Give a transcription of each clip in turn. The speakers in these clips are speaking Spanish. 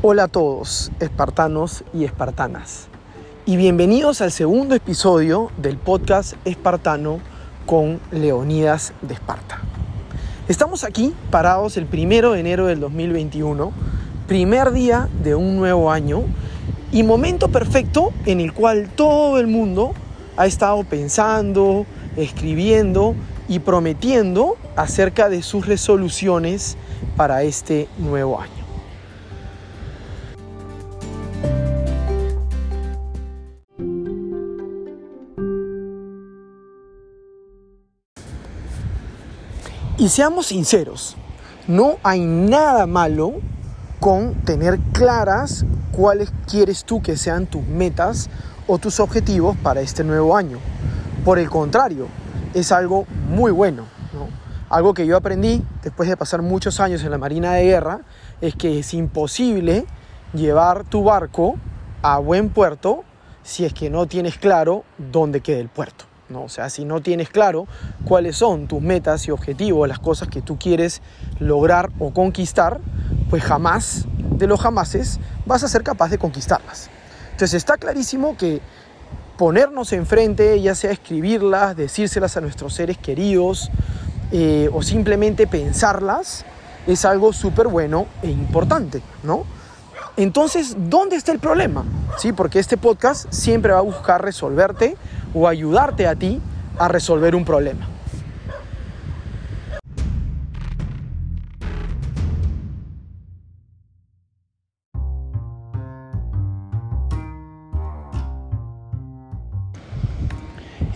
Hola a todos, espartanos y espartanas, y bienvenidos al segundo episodio del podcast espartano con Leonidas de Esparta. Estamos aquí parados el primero de enero del 2021, primer día de un nuevo año y momento perfecto en el cual todo el mundo ha estado pensando, escribiendo y prometiendo acerca de sus resoluciones para este nuevo año. Y seamos sinceros, no hay nada malo con tener claras cuáles quieres tú que sean tus metas o tus objetivos para este nuevo año. Por el contrario, es algo muy bueno. Algo que yo aprendí después de pasar muchos años en la Marina de Guerra es que es imposible llevar tu barco a buen puerto si es que no tienes claro dónde queda el puerto. ¿No? O sea, si no tienes claro cuáles son tus metas y objetivos, las cosas que tú quieres lograr o conquistar, pues jamás de los jamases vas a ser capaz de conquistarlas. Entonces está clarísimo que ponernos enfrente, ya sea escribirlas, decírselas a nuestros seres queridos eh, o simplemente pensarlas, es algo súper bueno e importante, ¿no? Entonces, ¿dónde está el problema? ¿Sí? Porque este podcast siempre va a buscar resolverte o ayudarte a ti a resolver un problema.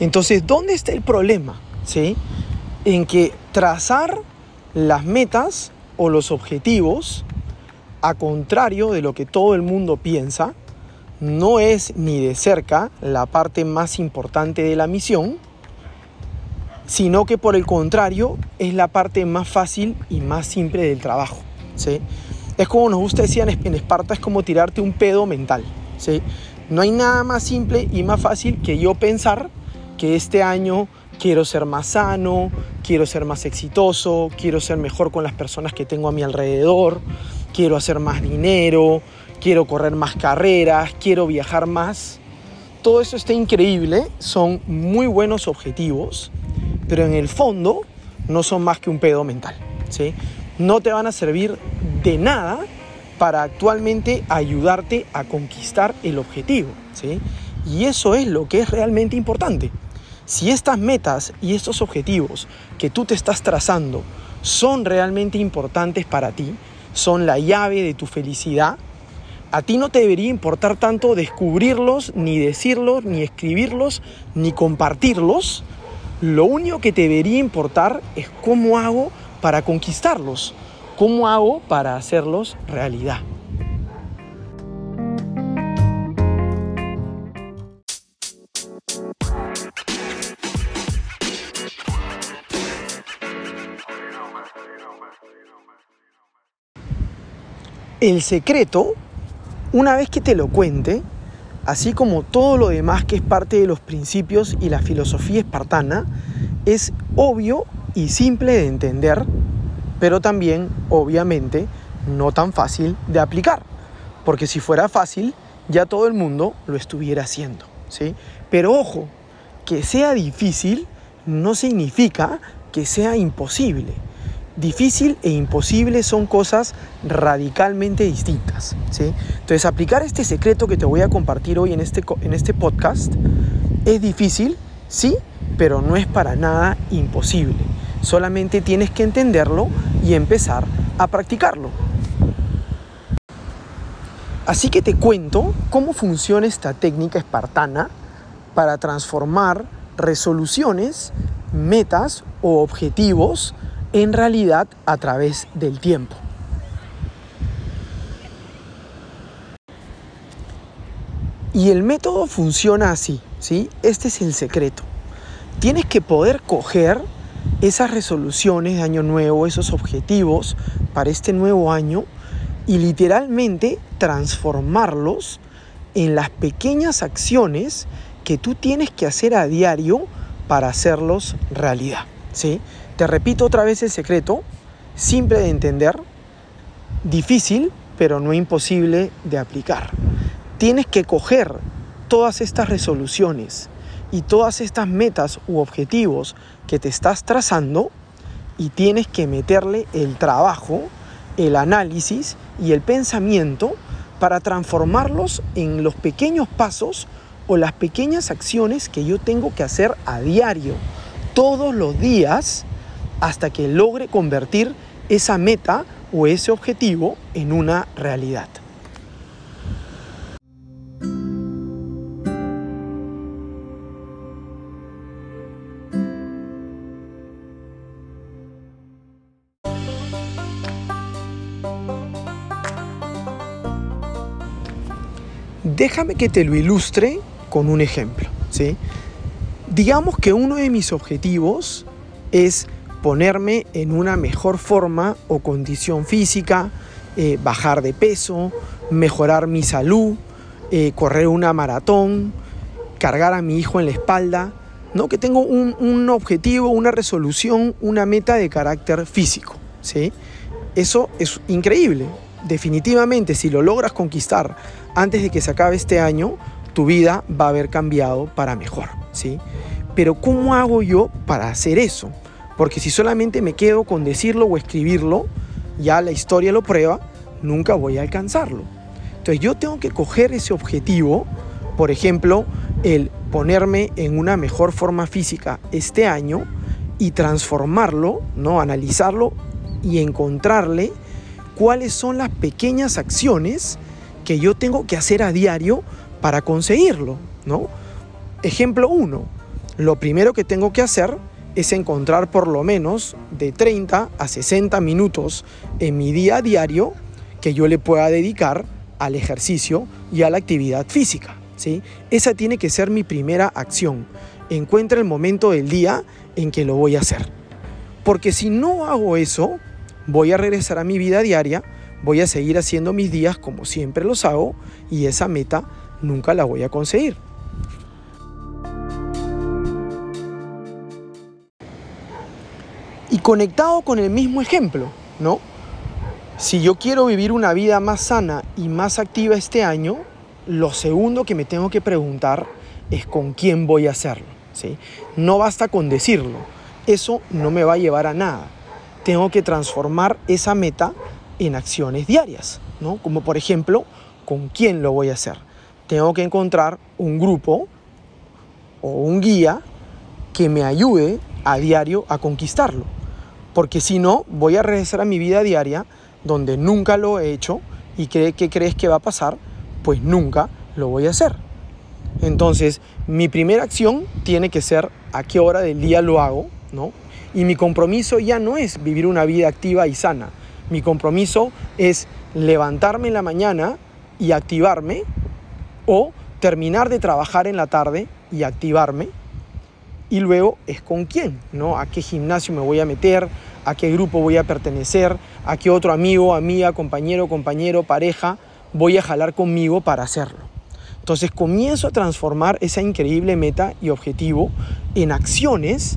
Entonces, ¿dónde está el problema? ¿Sí? En que trazar las metas o los objetivos, a contrario de lo que todo el mundo piensa, no es ni de cerca la parte más importante de la misión, sino que por el contrario es la parte más fácil y más simple del trabajo. ¿sí? Es como nos gusta decir en Esparta, es como tirarte un pedo mental. ¿sí? No hay nada más simple y más fácil que yo pensar que este año quiero ser más sano, quiero ser más exitoso, quiero ser mejor con las personas que tengo a mi alrededor, quiero hacer más dinero, quiero correr más carreras, quiero viajar más. Todo eso está increíble, son muy buenos objetivos, pero en el fondo no son más que un pedo mental. ¿sí? No te van a servir de nada para actualmente ayudarte a conquistar el objetivo. ¿sí? Y eso es lo que es realmente importante. Si estas metas y estos objetivos que tú te estás trazando son realmente importantes para ti, son la llave de tu felicidad, a ti no te debería importar tanto descubrirlos, ni decirlos, ni escribirlos, ni compartirlos. Lo único que te debería importar es cómo hago para conquistarlos, cómo hago para hacerlos realidad. El secreto, una vez que te lo cuente, así como todo lo demás que es parte de los principios y la filosofía espartana, es obvio y simple de entender, pero también, obviamente, no tan fácil de aplicar. Porque si fuera fácil, ya todo el mundo lo estuviera haciendo. ¿sí? Pero ojo, que sea difícil no significa que sea imposible. Difícil e imposible son cosas radicalmente distintas. ¿sí? Entonces, aplicar este secreto que te voy a compartir hoy en este, en este podcast es difícil, sí, pero no es para nada imposible. Solamente tienes que entenderlo y empezar a practicarlo. Así que te cuento cómo funciona esta técnica espartana para transformar resoluciones, metas o objetivos en realidad a través del tiempo. Y el método funciona así, ¿sí? Este es el secreto. Tienes que poder coger esas resoluciones de año nuevo, esos objetivos para este nuevo año y literalmente transformarlos en las pequeñas acciones que tú tienes que hacer a diario para hacerlos realidad, ¿sí? Te repito otra vez el secreto, simple de entender, difícil, pero no imposible de aplicar. Tienes que coger todas estas resoluciones y todas estas metas u objetivos que te estás trazando y tienes que meterle el trabajo, el análisis y el pensamiento para transformarlos en los pequeños pasos o las pequeñas acciones que yo tengo que hacer a diario, todos los días, hasta que logre convertir esa meta o ese objetivo en una realidad. Déjame que te lo ilustre con un ejemplo. ¿sí? Digamos que uno de mis objetivos es ponerme en una mejor forma o condición física, eh, bajar de peso, mejorar mi salud, eh, correr una maratón, cargar a mi hijo en la espalda, ¿no? que tengo un, un, objetivo, una resolución, una meta de carácter físico. ¿sí? Eso es increíble. Definitivamente, si lo logras conquistar antes de que se acabe este año, tu vida va a haber cambiado para mejor. ¿sí? Pero ¿cómo hago yo para hacer eso? Porque si solamente me quedo con decirlo o escribirlo, ya la historia lo prueba, nunca voy a alcanzarlo. Entonces yo tengo que coger ese objetivo, por ejemplo, el ponerme en una mejor forma física este año y transformarlo, ¿no? analizarlo y encontrarle cuáles son las pequeñas acciones que yo tengo que hacer a diario para conseguirlo, ¿no? Ejemplo 1. Lo primero que tengo que hacer es encontrar por lo menos de 30 a 60 minutos en mi día a diario que yo le pueda dedicar al ejercicio y a la actividad física. ¿sí? Esa tiene que ser mi primera acción. Encuentra el momento del día en que lo voy a hacer. Porque si no hago eso, voy a regresar a mi vida diaria, voy a seguir haciendo mis días como siempre los hago y esa meta nunca la voy a conseguir. Conectado con el mismo ejemplo, ¿no? Si yo quiero vivir una vida más sana y más activa este año, lo segundo que me tengo que preguntar es con quién voy a hacerlo. ¿sí? No basta con decirlo, eso no me va a llevar a nada. Tengo que transformar esa meta en acciones diarias, ¿no? Como por ejemplo, ¿con quién lo voy a hacer? Tengo que encontrar un grupo o un guía que me ayude a diario a conquistarlo porque si no, voy a regresar a mi vida diaria donde nunca lo he hecho y ¿qué, qué crees que va a pasar? Pues nunca lo voy a hacer. Entonces, mi primera acción tiene que ser a qué hora del día lo hago, ¿no? Y mi compromiso ya no es vivir una vida activa y sana. Mi compromiso es levantarme en la mañana y activarme o terminar de trabajar en la tarde y activarme y luego es con quién, ¿no? A qué gimnasio me voy a meter, a qué grupo voy a pertenecer, a qué otro amigo, amiga, compañero, compañero, pareja voy a jalar conmigo para hacerlo. Entonces comienzo a transformar esa increíble meta y objetivo en acciones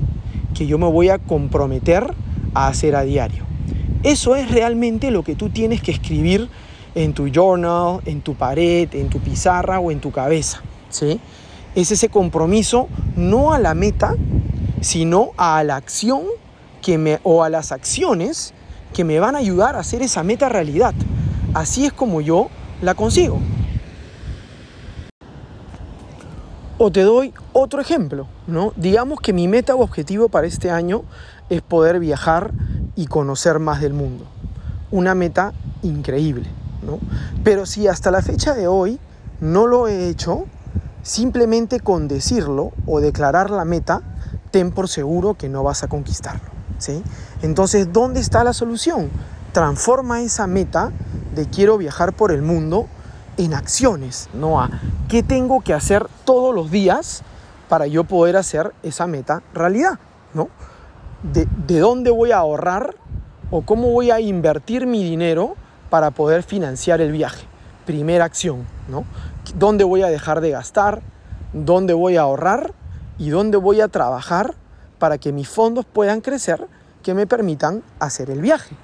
que yo me voy a comprometer a hacer a diario. Eso es realmente lo que tú tienes que escribir en tu journal, en tu pared, en tu pizarra o en tu cabeza, ¿sí? Es ese compromiso no a la meta, sino a la acción que me, o a las acciones que me van a ayudar a hacer esa meta realidad. Así es como yo la consigo. O te doy otro ejemplo, ¿no? Digamos que mi meta o objetivo para este año es poder viajar y conocer más del mundo. Una meta increíble, ¿no? Pero si hasta la fecha de hoy no lo he hecho, Simplemente con decirlo o declarar la meta, ten por seguro que no vas a conquistarlo. ¿sí? Entonces, ¿dónde está la solución? Transforma esa meta de quiero viajar por el mundo en acciones, no a qué tengo que hacer todos los días para yo poder hacer esa meta realidad, ¿no? De, de, dónde voy a ahorrar o cómo voy a invertir mi dinero para poder financiar el viaje. Primera acción, ¿no? Dónde voy a dejar de gastar, dónde voy a ahorrar y dónde voy a trabajar para que mis fondos puedan crecer, que me permitan hacer el viaje.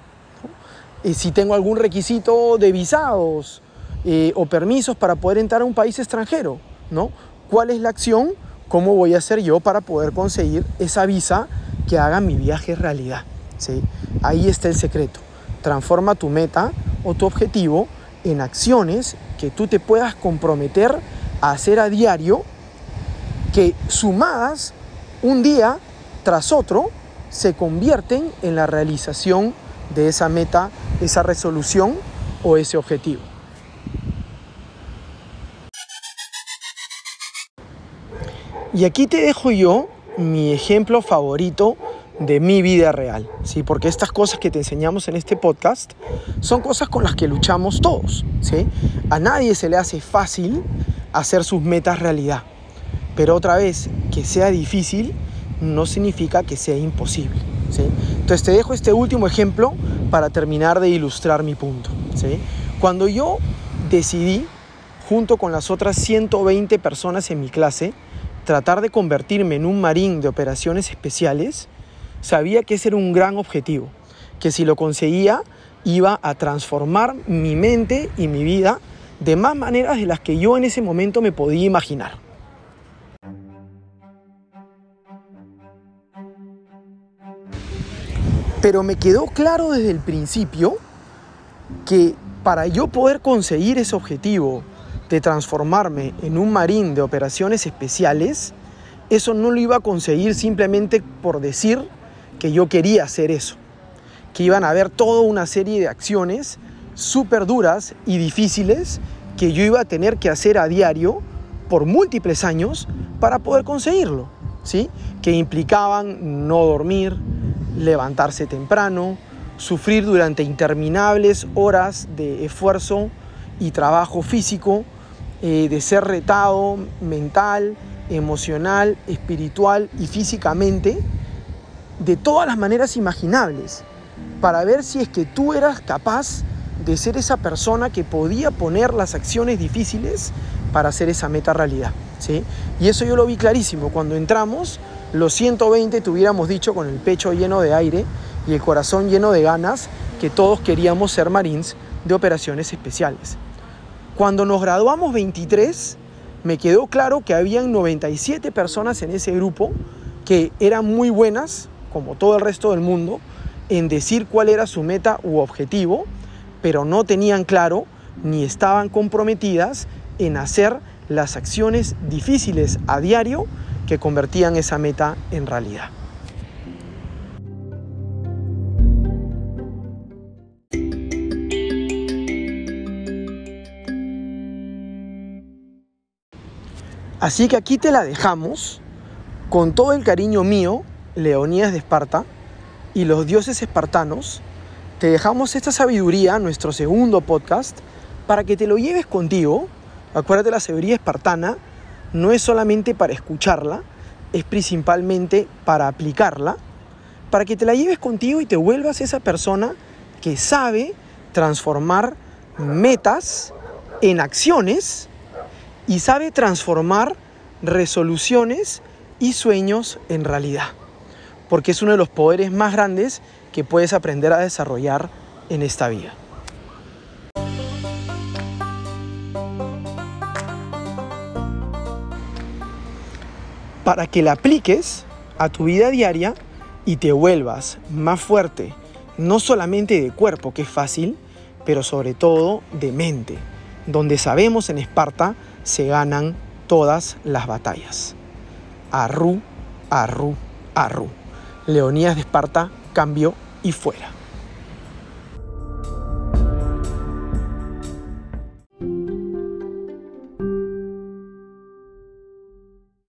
eh, si tengo algún requisito de visados eh, o permisos para poder entrar a un país extranjero, ¿no? ¿Cuál es la acción? ¿Cómo voy a hacer yo para poder conseguir esa visa que haga mi viaje realidad? ¿sí? Ahí está el secreto. Transforma tu meta o tu objetivo en acciones que tú te puedas comprometer a hacer a diario, que sumadas un día tras otro se convierten en la realización de esa meta, esa resolución o ese objetivo. Y aquí te dejo yo mi ejemplo favorito de mi vida real, ¿sí? Porque estas cosas que te enseñamos en este podcast son cosas con las que luchamos todos, ¿sí? A nadie se le hace fácil hacer sus metas realidad. Pero otra vez, que sea difícil no significa que sea imposible, ¿sí? Entonces te dejo este último ejemplo para terminar de ilustrar mi punto, ¿sí? Cuando yo decidí, junto con las otras 120 personas en mi clase, tratar de convertirme en un marín de operaciones especiales, sabía que ese era un gran objetivo, que si lo conseguía iba a transformar mi mente y mi vida de más maneras de las que yo en ese momento me podía imaginar. Pero me quedó claro desde el principio que para yo poder conseguir ese objetivo de transformarme en un marín de operaciones especiales, eso no lo iba a conseguir simplemente por decir que yo quería hacer eso, que iban a haber toda una serie de acciones súper duras y difíciles que yo iba a tener que hacer a diario por múltiples años para poder conseguirlo, ¿sí? Que implicaban no dormir, levantarse temprano, sufrir durante interminables horas de esfuerzo y trabajo físico, eh, de ser retado mental, emocional, espiritual y físicamente de todas las maneras imaginables para ver si es que tú eras capaz de ser esa persona que podía poner las acciones difíciles para hacer esa meta realidad. ¿sí? Y eso yo lo vi clarísimo. Cuando entramos, los 120 tuviéramos dicho con el pecho lleno de aire y el corazón lleno de ganas que todos queríamos ser marines de operaciones especiales. Cuando nos graduamos 23, me quedó claro que habían 97 personas en ese grupo que eran muy buenas como todo el resto del mundo, en decir cuál era su meta u objetivo, pero no tenían claro ni estaban comprometidas en hacer las acciones difíciles a diario que convertían esa meta en realidad. Así que aquí te la dejamos con todo el cariño mío Leonías de Esparta y los dioses espartanos, te dejamos esta sabiduría, nuestro segundo podcast, para que te lo lleves contigo. Acuérdate, la sabiduría espartana no es solamente para escucharla, es principalmente para aplicarla, para que te la lleves contigo y te vuelvas esa persona que sabe transformar metas en acciones y sabe transformar resoluciones y sueños en realidad porque es uno de los poderes más grandes que puedes aprender a desarrollar en esta vida. Para que la apliques a tu vida diaria y te vuelvas más fuerte, no solamente de cuerpo, que es fácil, pero sobre todo de mente, donde sabemos en Esparta se ganan todas las batallas. Arru, arru, arru. Leonías de Esparta, cambio y fuera.